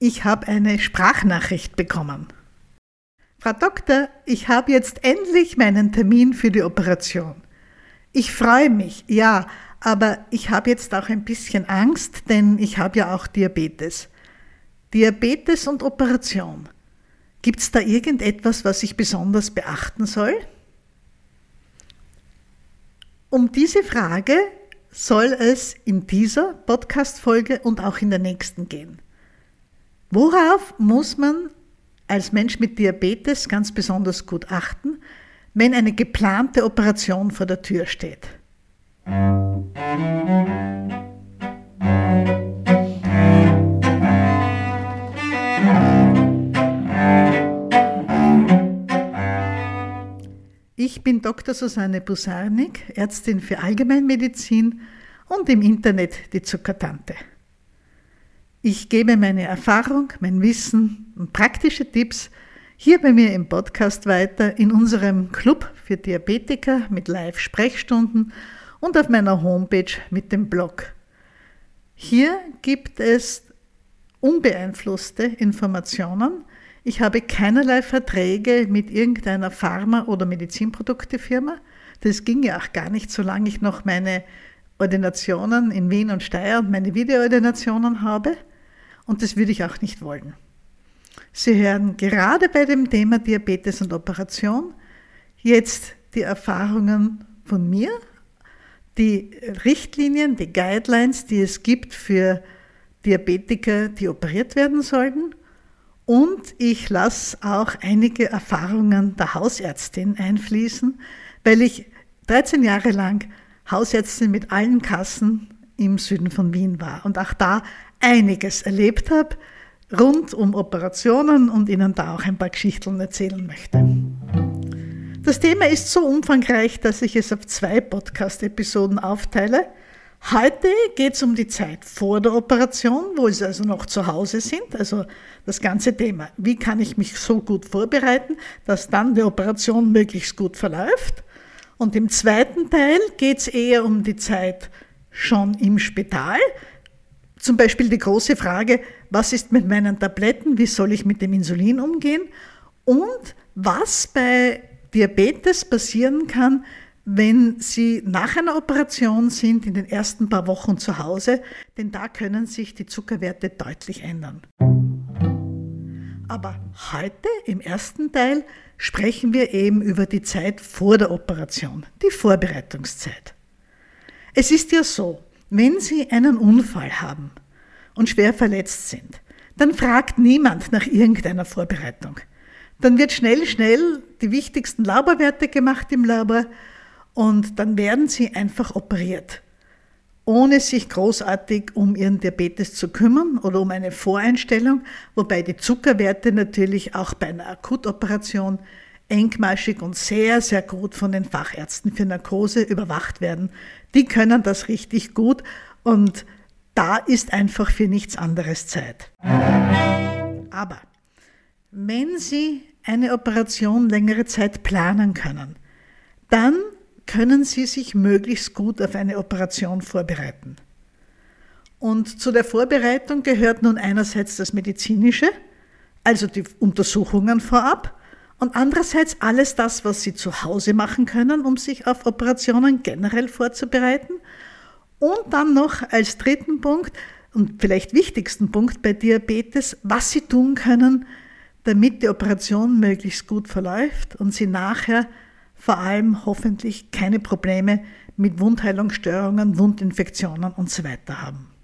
Ich habe eine Sprachnachricht bekommen. Frau Doktor, ich habe jetzt endlich meinen Termin für die Operation. Ich freue mich, ja, aber ich habe jetzt auch ein bisschen Angst, denn ich habe ja auch Diabetes. Diabetes und Operation. Gibt es da irgendetwas, was ich besonders beachten soll? Um diese Frage soll es in dieser Podcast-Folge und auch in der nächsten gehen. Worauf muss man als Mensch mit Diabetes ganz besonders gut achten, wenn eine geplante Operation vor der Tür steht? Ich bin Dr. Susanne Busarnik, Ärztin für Allgemeinmedizin und im Internet die Zuckertante. Ich gebe meine Erfahrung, mein Wissen und praktische Tipps hier bei mir im Podcast weiter in unserem Club für Diabetiker mit Live-Sprechstunden und auf meiner Homepage mit dem Blog. Hier gibt es unbeeinflusste Informationen. Ich habe keinerlei Verträge mit irgendeiner Pharma- oder Medizinproduktefirma. Das ging ja auch gar nicht, solange ich noch meine Ordinationen in Wien und Steyr und meine Videoordinationen habe. Und das würde ich auch nicht wollen. Sie hören gerade bei dem Thema Diabetes und Operation jetzt die Erfahrungen von mir, die Richtlinien, die Guidelines, die es gibt für Diabetiker, die operiert werden sollten. Und ich lasse auch einige Erfahrungen der Hausärztin einfließen, weil ich 13 Jahre lang Hausärztin mit allen Kassen im Süden von Wien war und auch da einiges erlebt habe rund um Operationen und Ihnen da auch ein paar Geschichten erzählen möchte. Das Thema ist so umfangreich, dass ich es auf zwei Podcast-Episoden aufteile. Heute geht es um die Zeit vor der Operation, wo Sie also noch zu Hause sind. Also das ganze Thema, wie kann ich mich so gut vorbereiten, dass dann die Operation möglichst gut verläuft. Und im zweiten Teil geht es eher um die Zeit schon im Spital, zum Beispiel die große Frage, was ist mit meinen Tabletten, wie soll ich mit dem Insulin umgehen und was bei Diabetes passieren kann, wenn Sie nach einer Operation sind, in den ersten paar Wochen zu Hause, denn da können sich die Zuckerwerte deutlich ändern. Aber heute im ersten Teil sprechen wir eben über die Zeit vor der Operation, die Vorbereitungszeit. Es ist ja so, wenn Sie einen Unfall haben und schwer verletzt sind, dann fragt niemand nach irgendeiner Vorbereitung. Dann wird schnell, schnell die wichtigsten Laborwerte gemacht im Labor und dann werden Sie einfach operiert, ohne sich großartig um Ihren Diabetes zu kümmern oder um eine Voreinstellung, wobei die Zuckerwerte natürlich auch bei einer Akutoperation engmaschig und sehr, sehr gut von den Fachärzten für Narkose überwacht werden. Die können das richtig gut und da ist einfach für nichts anderes Zeit. Aber wenn Sie eine Operation längere Zeit planen können, dann können Sie sich möglichst gut auf eine Operation vorbereiten. Und zu der Vorbereitung gehört nun einerseits das Medizinische, also die Untersuchungen vorab, und andererseits alles das, was Sie zu Hause machen können, um sich auf Operationen generell vorzubereiten. Und dann noch als dritten Punkt und vielleicht wichtigsten Punkt bei Diabetes, was Sie tun können, damit die Operation möglichst gut verläuft und Sie nachher vor allem hoffentlich keine Probleme mit Wundheilungsstörungen, Wundinfektionen und so weiter haben.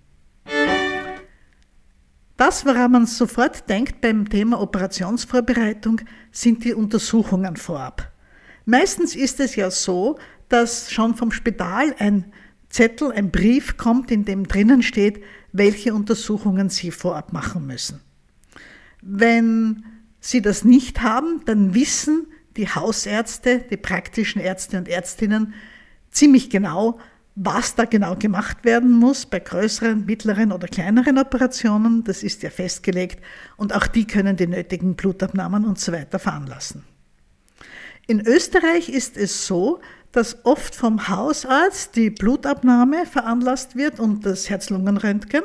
Das, woran man sofort denkt beim Thema Operationsvorbereitung, sind die Untersuchungen vorab. Meistens ist es ja so, dass schon vom Spital ein Zettel, ein Brief kommt, in dem drinnen steht, welche Untersuchungen Sie vorab machen müssen. Wenn Sie das nicht haben, dann wissen die Hausärzte, die praktischen Ärzte und Ärztinnen ziemlich genau, was da genau gemacht werden muss bei größeren, mittleren oder kleineren Operationen, das ist ja festgelegt und auch die können die nötigen Blutabnahmen und so weiter veranlassen. In Österreich ist es so, dass oft vom Hausarzt die Blutabnahme veranlasst wird und das Herz-Lungen-Röntgen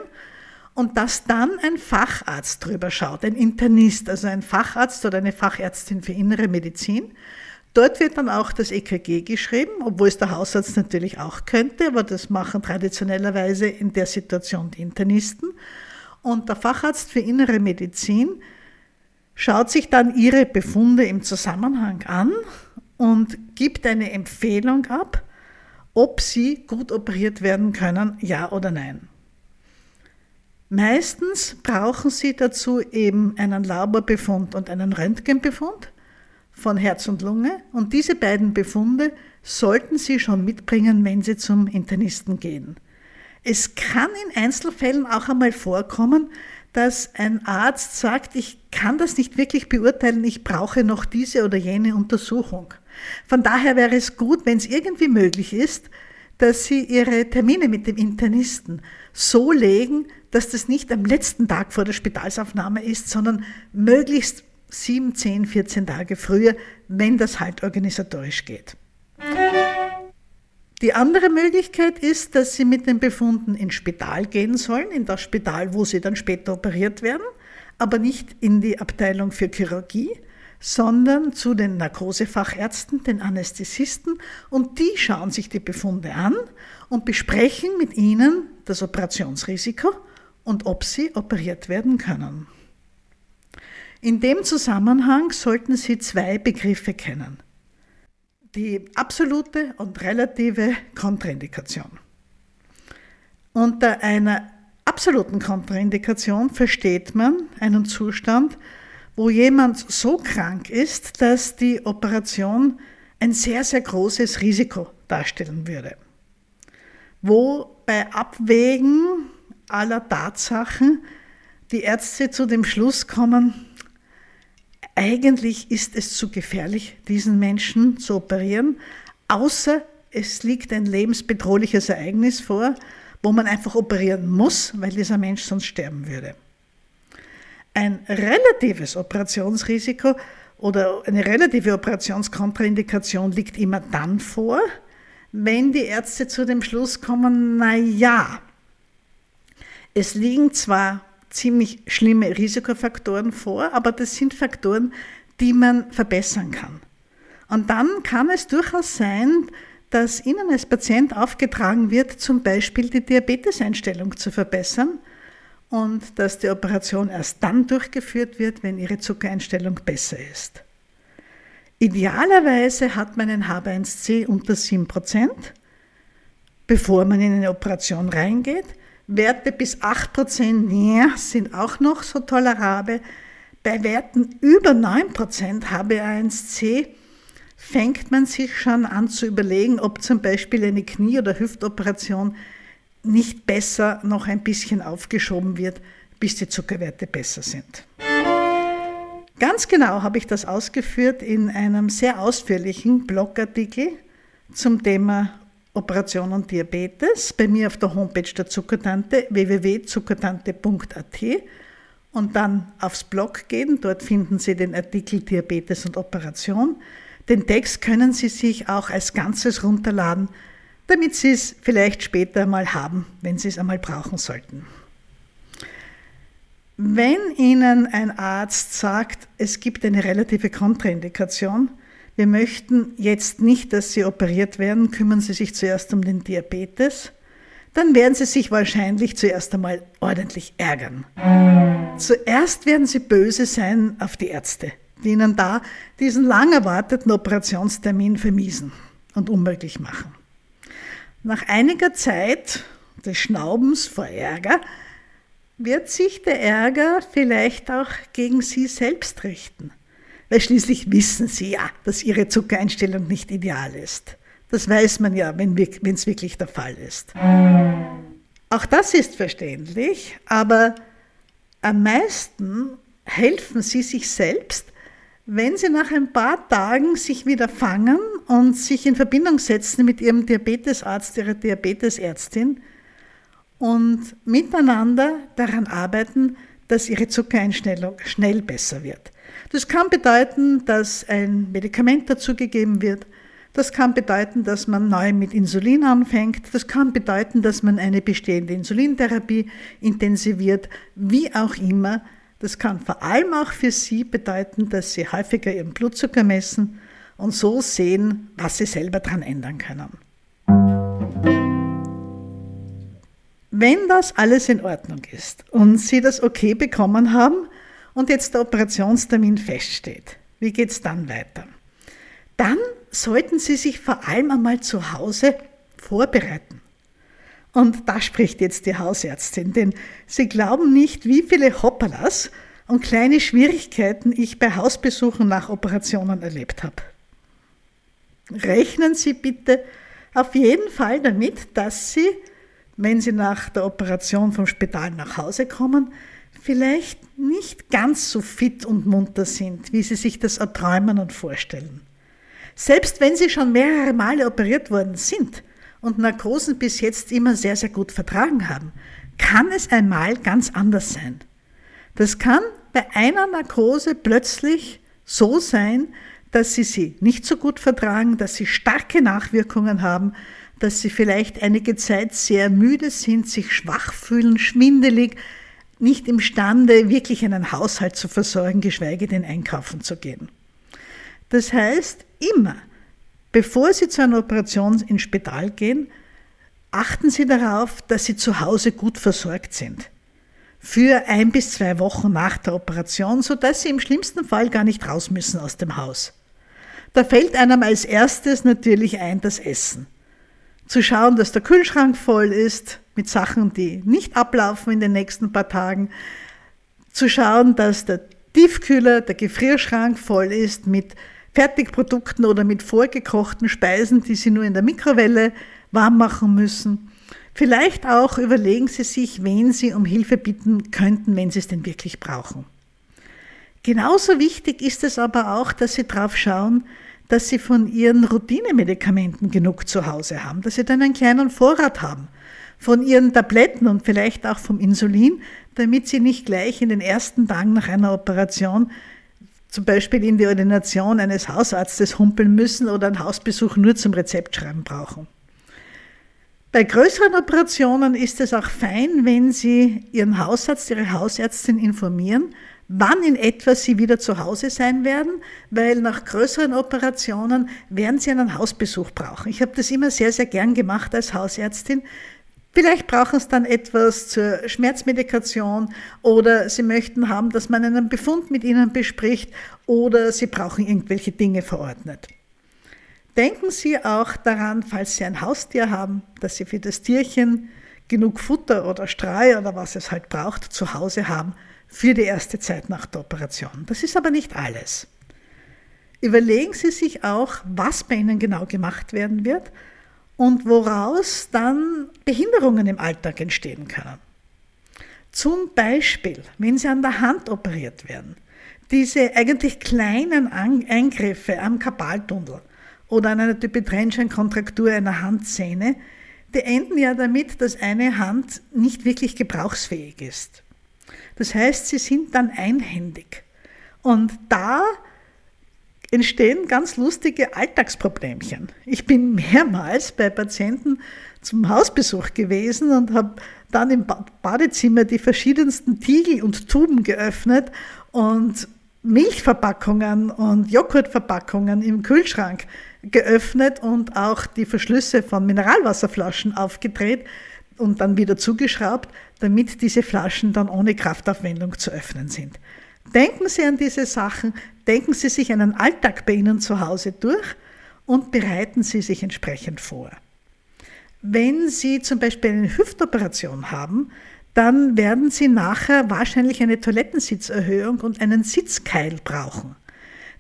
und dass dann ein Facharzt drüber schaut, ein Internist, also ein Facharzt oder eine Fachärztin für innere Medizin. Dort wird dann auch das EKG geschrieben, obwohl es der Hausarzt natürlich auch könnte, aber das machen traditionellerweise in der Situation die Internisten. Und der Facharzt für innere Medizin schaut sich dann ihre Befunde im Zusammenhang an und gibt eine Empfehlung ab, ob sie gut operiert werden können, ja oder nein. Meistens brauchen sie dazu eben einen Laborbefund und einen Röntgenbefund von Herz und Lunge und diese beiden Befunde sollten Sie schon mitbringen, wenn Sie zum Internisten gehen. Es kann in Einzelfällen auch einmal vorkommen, dass ein Arzt sagt, ich kann das nicht wirklich beurteilen, ich brauche noch diese oder jene Untersuchung. Von daher wäre es gut, wenn es irgendwie möglich ist, dass Sie Ihre Termine mit dem Internisten so legen, dass das nicht am letzten Tag vor der Spitalsaufnahme ist, sondern möglichst 7, 10, 14 Tage früher, wenn das halt organisatorisch geht. Die andere Möglichkeit ist, dass Sie mit den Befunden ins Spital gehen sollen, in das Spital, wo Sie dann später operiert werden, aber nicht in die Abteilung für Chirurgie, sondern zu den Narkosefachärzten, den Anästhesisten, und die schauen sich die Befunde an und besprechen mit ihnen das Operationsrisiko und ob sie operiert werden können. In dem Zusammenhang sollten Sie zwei Begriffe kennen. Die absolute und relative Kontraindikation. Unter einer absoluten Kontraindikation versteht man einen Zustand, wo jemand so krank ist, dass die Operation ein sehr, sehr großes Risiko darstellen würde. Wo bei Abwägen aller Tatsachen die Ärzte zu dem Schluss kommen, eigentlich ist es zu gefährlich, diesen Menschen zu operieren, außer es liegt ein lebensbedrohliches Ereignis vor, wo man einfach operieren muss, weil dieser Mensch sonst sterben würde. Ein relatives Operationsrisiko oder eine relative Operationskontraindikation liegt immer dann vor, wenn die Ärzte zu dem Schluss kommen, na ja, es liegen zwar ziemlich schlimme Risikofaktoren vor, aber das sind Faktoren, die man verbessern kann. Und dann kann es durchaus sein, dass Ihnen als Patient aufgetragen wird, zum Beispiel die Diabeteseinstellung zu verbessern und dass die Operation erst dann durchgeführt wird, wenn Ihre Zuckereinstellung besser ist. Idealerweise hat man ein HbA1c unter 7%, bevor man in eine Operation reingeht. Werte bis 8% ja, sind auch noch so tolerabel. Bei Werten über 9% HbA1c fängt man sich schon an zu überlegen, ob zum Beispiel eine Knie- oder Hüftoperation nicht besser noch ein bisschen aufgeschoben wird, bis die Zuckerwerte besser sind. Ganz genau habe ich das ausgeführt in einem sehr ausführlichen Blogartikel zum Thema Operation und Diabetes bei mir auf der Homepage der Zuckertante www.zuckertante.at und dann aufs Blog gehen. Dort finden Sie den Artikel Diabetes und Operation. Den Text können Sie sich auch als Ganzes runterladen, damit Sie es vielleicht später mal haben, wenn Sie es einmal brauchen sollten. Wenn Ihnen ein Arzt sagt, es gibt eine relative Kontraindikation, wir möchten jetzt nicht, dass Sie operiert werden, kümmern Sie sich zuerst um den Diabetes, dann werden Sie sich wahrscheinlich zuerst einmal ordentlich ärgern. Zuerst werden Sie böse sein auf die Ärzte, die Ihnen da diesen lang erwarteten Operationstermin vermiesen und unmöglich machen. Nach einiger Zeit des Schnaubens vor Ärger wird sich der Ärger vielleicht auch gegen Sie selbst richten. Weil schließlich wissen Sie ja, dass Ihre Zuckereinstellung nicht ideal ist. Das weiß man ja, wenn es wirklich der Fall ist. Auch das ist verständlich, aber am meisten helfen Sie sich selbst, wenn Sie nach ein paar Tagen sich wieder fangen und sich in Verbindung setzen mit Ihrem Diabetesarzt, Ihrer Diabetesärztin und miteinander daran arbeiten, dass Ihre Zuckereinstellung schnell besser wird. Das kann bedeuten, dass ein Medikament dazugegeben wird. Das kann bedeuten, dass man neu mit Insulin anfängt. Das kann bedeuten, dass man eine bestehende Insulintherapie intensiviert. Wie auch immer. Das kann vor allem auch für Sie bedeuten, dass Sie häufiger Ihren Blutzucker messen und so sehen, was Sie selber daran ändern können. Wenn das alles in Ordnung ist und Sie das okay bekommen haben und jetzt der Operationstermin feststeht, wie geht es dann weiter? Dann sollten Sie sich vor allem einmal zu Hause vorbereiten. Und da spricht jetzt die Hausärztin, denn Sie glauben nicht, wie viele Hoppalas und kleine Schwierigkeiten ich bei Hausbesuchen nach Operationen erlebt habe. Rechnen Sie bitte auf jeden Fall damit, dass Sie, wenn Sie nach der Operation vom Spital nach Hause kommen, vielleicht nicht ganz so fit und munter sind, wie Sie sich das erträumen und vorstellen. Selbst wenn Sie schon mehrere Male operiert worden sind und Narkosen bis jetzt immer sehr, sehr gut vertragen haben, kann es einmal ganz anders sein. Das kann bei einer Narkose plötzlich so sein, dass Sie sie nicht so gut vertragen, dass Sie starke Nachwirkungen haben, dass Sie vielleicht einige Zeit sehr müde sind, sich schwach fühlen, schwindelig, nicht imstande, wirklich einen Haushalt zu versorgen, geschweige denn einkaufen zu gehen. Das heißt, immer, bevor Sie zu einer Operation ins Spital gehen, achten Sie darauf, dass Sie zu Hause gut versorgt sind. Für ein bis zwei Wochen nach der Operation, sodass Sie im schlimmsten Fall gar nicht raus müssen aus dem Haus. Da fällt einem als erstes natürlich ein das Essen. Zu schauen, dass der Kühlschrank voll ist mit Sachen, die nicht ablaufen in den nächsten paar Tagen. Zu schauen, dass der Tiefkühler, der Gefrierschrank voll ist mit Fertigprodukten oder mit vorgekochten Speisen, die Sie nur in der Mikrowelle warm machen müssen. Vielleicht auch überlegen Sie sich, wen Sie um Hilfe bitten könnten, wenn Sie es denn wirklich brauchen. Genauso wichtig ist es aber auch, dass Sie darauf schauen, dass Sie von Ihren Routinemedikamenten genug zu Hause haben, dass Sie dann einen kleinen Vorrat haben, von Ihren Tabletten und vielleicht auch vom Insulin, damit Sie nicht gleich in den ersten Tagen nach einer Operation zum Beispiel in die Ordination eines Hausarztes humpeln müssen oder einen Hausbesuch nur zum Rezeptschreiben brauchen. Bei größeren Operationen ist es auch fein, wenn Sie Ihren Hausarzt, Ihre Hausärztin informieren, wann in etwa Sie wieder zu Hause sein werden, weil nach größeren Operationen werden Sie einen Hausbesuch brauchen. Ich habe das immer sehr, sehr gern gemacht als Hausärztin. Vielleicht brauchen Sie dann etwas zur Schmerzmedikation oder Sie möchten haben, dass man einen Befund mit Ihnen bespricht oder Sie brauchen irgendwelche Dinge verordnet. Denken Sie auch daran, falls Sie ein Haustier haben, dass Sie für das Tierchen genug Futter oder Streu oder was es halt braucht zu Hause haben, für die erste Zeit nach der Operation. Das ist aber nicht alles. Überlegen Sie sich auch, was bei Ihnen genau gemacht werden wird und woraus dann Behinderungen im Alltag entstehen können. Zum Beispiel, wenn Sie an der Hand operiert werden, diese eigentlich kleinen Eingriffe am Kapaltunnel oder an einer Typitrenscheinkontraktur einer Handsehne, die enden ja damit, dass eine Hand nicht wirklich gebrauchsfähig ist. Das heißt, sie sind dann einhändig. Und da entstehen ganz lustige Alltagsproblemchen. Ich bin mehrmals bei Patienten zum Hausbesuch gewesen und habe dann im Badezimmer die verschiedensten Tiegel und Tuben geöffnet und Milchverpackungen und Joghurtverpackungen im Kühlschrank geöffnet und auch die Verschlüsse von Mineralwasserflaschen aufgedreht, und dann wieder zugeschraubt, damit diese Flaschen dann ohne Kraftaufwendung zu öffnen sind. Denken Sie an diese Sachen, denken Sie sich einen Alltag bei Ihnen zu Hause durch und bereiten Sie sich entsprechend vor. Wenn Sie zum Beispiel eine Hüftoperation haben, dann werden Sie nachher wahrscheinlich eine Toilettensitzerhöhung und einen Sitzkeil brauchen.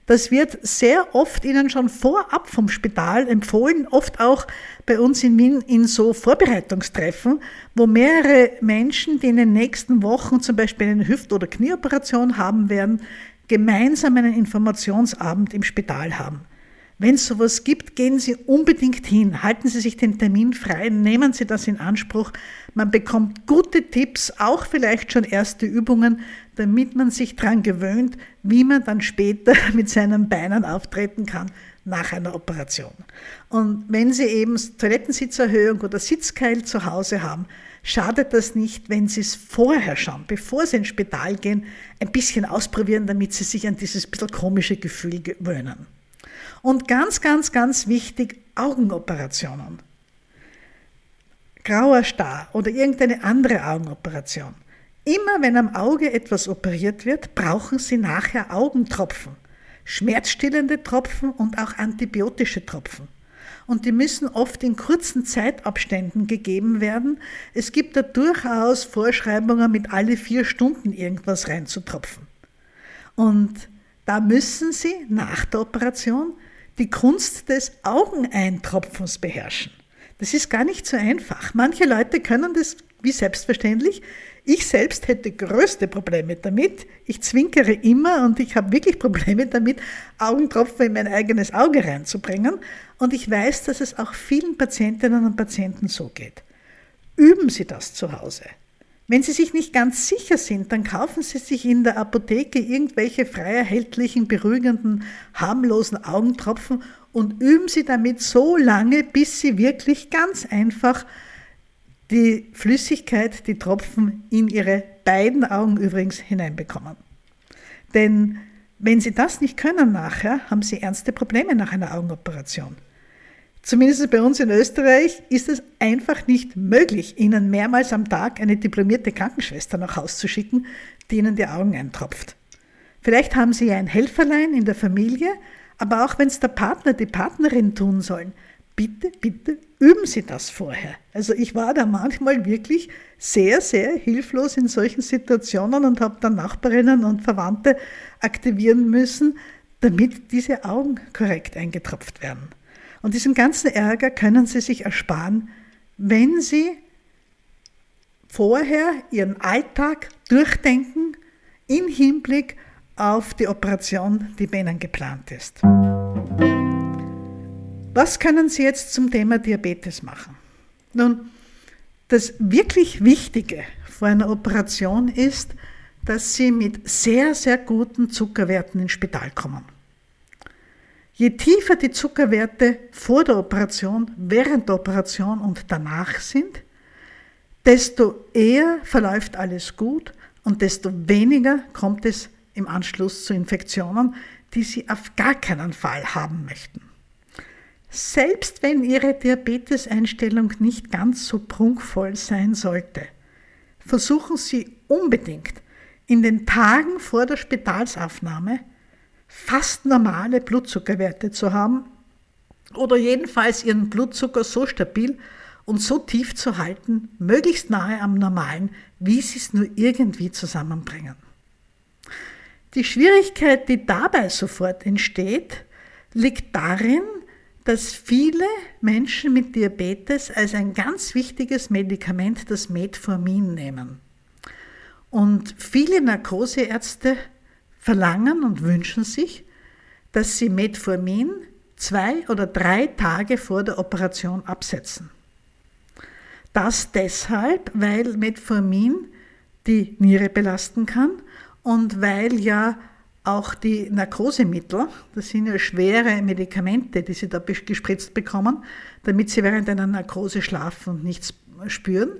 Das wird sehr oft Ihnen schon vorab vom Spital empfohlen, oft auch bei uns in Wien in so Vorbereitungstreffen, wo mehrere Menschen, die in den nächsten Wochen zum Beispiel eine Hüft- oder Knieoperation haben werden, gemeinsam einen Informationsabend im Spital haben. Wenn es sowas gibt, gehen Sie unbedingt hin. Halten Sie sich den Termin frei, nehmen Sie das in Anspruch. Man bekommt gute Tipps, auch vielleicht schon erste Übungen, damit man sich daran gewöhnt, wie man dann später mit seinen Beinen auftreten kann nach einer Operation. Und wenn Sie eben Toilettensitzerhöhung oder Sitzkeil zu Hause haben, schadet das nicht, wenn Sie es vorher schon, bevor Sie ins Spital gehen, ein bisschen ausprobieren, damit Sie sich an dieses bisschen komische Gefühl gewöhnen. Und ganz, ganz, ganz wichtig, Augenoperationen. Grauer Star oder irgendeine andere Augenoperation. Immer wenn am Auge etwas operiert wird, brauchen Sie nachher Augentropfen, schmerzstillende Tropfen und auch antibiotische Tropfen. Und die müssen oft in kurzen Zeitabständen gegeben werden. Es gibt da durchaus Vorschreibungen, mit alle vier Stunden irgendwas reinzutropfen. Und da müssen Sie nach der Operation die Kunst des Augeneintropfens beherrschen. Das ist gar nicht so einfach. Manche Leute können das wie selbstverständlich. Ich selbst hätte größte Probleme damit. Ich zwinkere immer und ich habe wirklich Probleme damit, Augentropfen in mein eigenes Auge reinzubringen. Und ich weiß, dass es auch vielen Patientinnen und Patienten so geht. Üben Sie das zu Hause. Wenn Sie sich nicht ganz sicher sind, dann kaufen Sie sich in der Apotheke irgendwelche frei erhältlichen, beruhigenden, harmlosen Augentropfen und üben Sie damit so lange, bis Sie wirklich ganz einfach die Flüssigkeit, die Tropfen in Ihre beiden Augen übrigens hineinbekommen. Denn wenn Sie das nicht können nachher, haben Sie ernste Probleme nach einer Augenoperation. Zumindest bei uns in Österreich ist es einfach nicht möglich, Ihnen mehrmals am Tag eine diplomierte Krankenschwester nach Hause zu schicken, die Ihnen die Augen eintropft. Vielleicht haben Sie ja ein Helferlein in der Familie, aber auch wenn es der Partner, die Partnerin tun sollen, bitte, bitte üben Sie das vorher. Also ich war da manchmal wirklich sehr, sehr hilflos in solchen Situationen und habe dann Nachbarinnen und Verwandte aktivieren müssen, damit diese Augen korrekt eingetropft werden. Und diesen ganzen Ärger können Sie sich ersparen, wenn Sie vorher Ihren Alltag durchdenken im Hinblick auf die Operation, die bei Ihnen geplant ist. Was können Sie jetzt zum Thema Diabetes machen? Nun, das wirklich Wichtige vor einer Operation ist, dass Sie mit sehr, sehr guten Zuckerwerten ins Spital kommen. Je tiefer die Zuckerwerte vor der Operation, während der Operation und danach sind, desto eher verläuft alles gut und desto weniger kommt es im Anschluss zu Infektionen, die Sie auf gar keinen Fall haben möchten. Selbst wenn Ihre Diabeteseinstellung nicht ganz so prunkvoll sein sollte, versuchen Sie unbedingt in den Tagen vor der Spitalsaufnahme fast normale Blutzuckerwerte zu haben oder jedenfalls Ihren Blutzucker so stabil und so tief zu halten, möglichst nahe am normalen, wie Sie es nur irgendwie zusammenbringen. Die Schwierigkeit, die dabei sofort entsteht, liegt darin, dass viele Menschen mit Diabetes als ein ganz wichtiges Medikament das Metformin nehmen. Und viele Narkoseärzte verlangen und wünschen sich, dass sie Metformin zwei oder drei Tage vor der Operation absetzen. Das deshalb, weil Metformin die Niere belasten kann und weil ja auch die Narkosemittel, das sind ja schwere Medikamente, die sie da gespritzt bekommen, damit sie während einer Narkose schlafen und nichts spüren,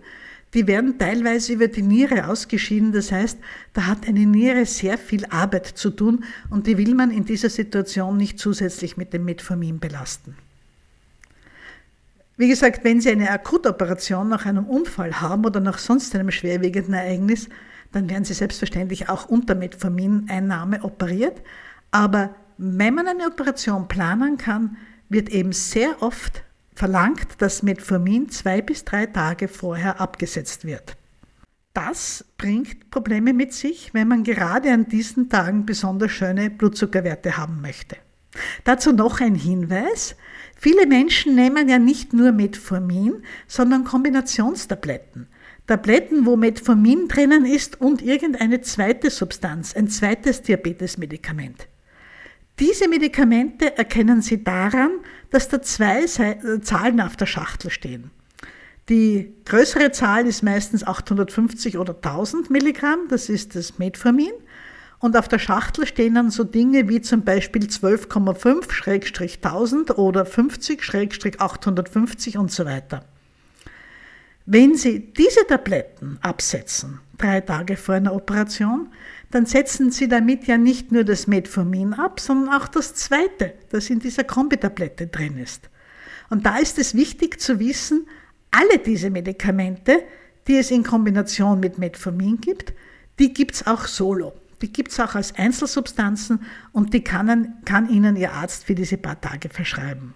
die werden teilweise über die Niere ausgeschieden. Das heißt, da hat eine Niere sehr viel Arbeit zu tun und die will man in dieser Situation nicht zusätzlich mit dem Metformin belasten. Wie gesagt, wenn Sie eine Akutoperation nach einem Unfall haben oder nach sonst einem schwerwiegenden Ereignis, dann werden sie selbstverständlich auch unter Metformineinnahme operiert. Aber wenn man eine Operation planen kann, wird eben sehr oft verlangt, dass Metformin zwei bis drei Tage vorher abgesetzt wird. Das bringt Probleme mit sich, wenn man gerade an diesen Tagen besonders schöne Blutzuckerwerte haben möchte. Dazu noch ein Hinweis. Viele Menschen nehmen ja nicht nur Metformin, sondern Kombinationstabletten. Tabletten, wo Metformin drinnen ist und irgendeine zweite Substanz, ein zweites Diabetesmedikament. Diese Medikamente erkennen Sie daran, dass da zwei Zahlen auf der Schachtel stehen. Die größere Zahl ist meistens 850 oder 1000 Milligramm, das ist das Metformin. Und auf der Schachtel stehen dann so Dinge wie zum Beispiel 12,5-1000 oder 50-850 und so weiter. Wenn Sie diese Tabletten absetzen, drei Tage vor einer Operation, dann setzen Sie damit ja nicht nur das Metformin ab, sondern auch das zweite, das in dieser Kombitablette drin ist. Und da ist es wichtig zu wissen, alle diese Medikamente, die es in Kombination mit Metformin gibt, die gibt es auch solo. Die gibt es auch als Einzelsubstanzen und die kann, kann Ihnen Ihr Arzt für diese paar Tage verschreiben.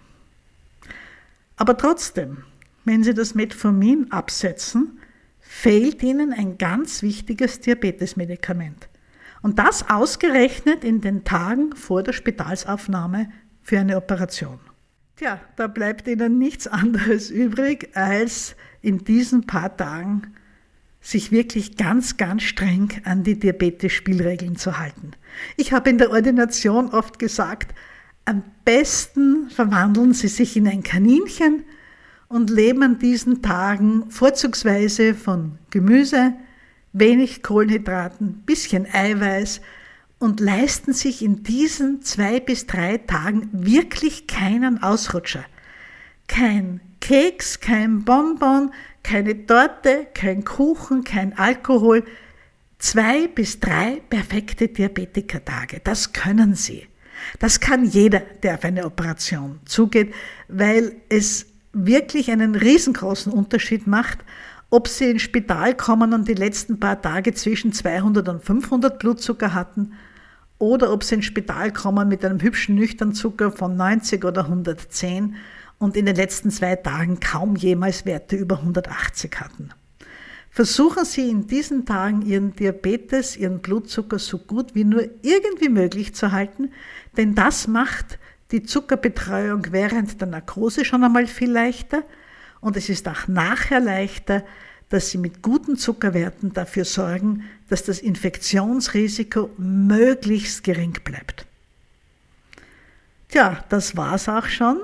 Aber trotzdem, wenn Sie das Metformin absetzen, fehlt Ihnen ein ganz wichtiges Diabetesmedikament. Und das ausgerechnet in den Tagen vor der Spitalsaufnahme für eine Operation. Tja, da bleibt Ihnen nichts anderes übrig, als in diesen paar Tagen sich wirklich ganz, ganz streng an die Diabetes-Spielregeln zu halten. Ich habe in der Ordination oft gesagt, am besten verwandeln Sie sich in ein Kaninchen und leben an diesen Tagen vorzugsweise von Gemüse, wenig Kohlenhydraten, bisschen Eiweiß und leisten sich in diesen zwei bis drei Tagen wirklich keinen Ausrutscher. Kein Keks, kein Bonbon, keine Torte, kein Kuchen, kein Alkohol. Zwei bis drei perfekte Diabetikertage, das können Sie. Das kann jeder, der auf eine Operation zugeht, weil es wirklich einen riesengroßen Unterschied macht, ob sie ins Spital kommen und die letzten paar Tage zwischen 200 und 500 Blutzucker hatten oder ob sie ins Spital kommen mit einem hübschen Nüchternzucker von 90 oder 110 und in den letzten zwei Tagen kaum jemals Werte über 180 hatten. Versuchen Sie in diesen Tagen Ihren Diabetes, Ihren Blutzucker so gut wie nur irgendwie möglich zu halten, denn das macht die Zuckerbetreuung während der Narkose schon einmal viel leichter und es ist auch nachher leichter, dass Sie mit guten Zuckerwerten dafür sorgen, dass das Infektionsrisiko möglichst gering bleibt. Tja, das war's auch schon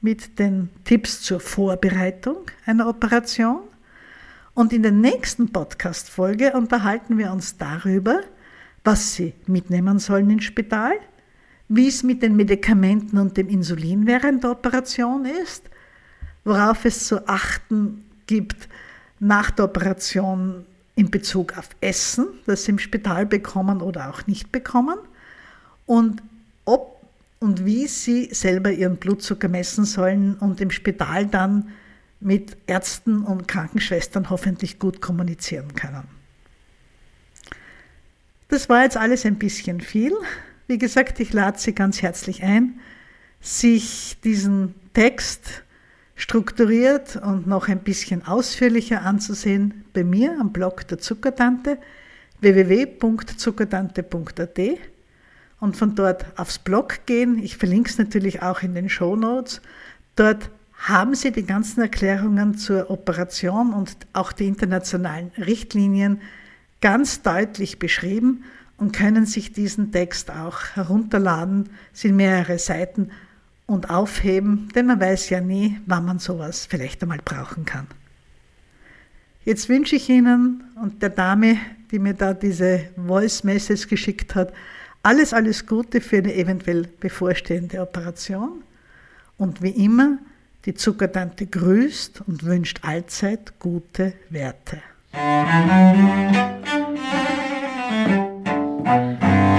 mit den Tipps zur Vorbereitung einer Operation. Und in der nächsten Podcast-Folge unterhalten wir uns darüber, was Sie mitnehmen sollen ins Spital, wie es mit den Medikamenten und dem Insulin während der Operation ist worauf es zu achten gibt nach der Operation in Bezug auf Essen, das sie im Spital bekommen oder auch nicht bekommen und ob und wie sie selber ihren Blutzucker messen sollen und im Spital dann mit Ärzten und Krankenschwestern hoffentlich gut kommunizieren können. Das war jetzt alles ein bisschen viel. Wie gesagt, ich lade Sie ganz herzlich ein, sich diesen Text strukturiert und noch ein bisschen ausführlicher anzusehen bei mir am Blog der Zuckertante www.zuckertante.at und von dort aufs Blog gehen. Ich verlinke es natürlich auch in den Show Notes. Dort haben Sie die ganzen Erklärungen zur Operation und auch die internationalen Richtlinien ganz deutlich beschrieben und können sich diesen Text auch herunterladen. Sind mehrere Seiten und aufheben, denn man weiß ja nie, wann man sowas vielleicht einmal brauchen kann. Jetzt wünsche ich Ihnen und der Dame, die mir da diese Voice Message geschickt hat, alles, alles Gute für eine eventuell bevorstehende Operation. Und wie immer, die Zuckertante grüßt und wünscht allzeit gute Werte. Música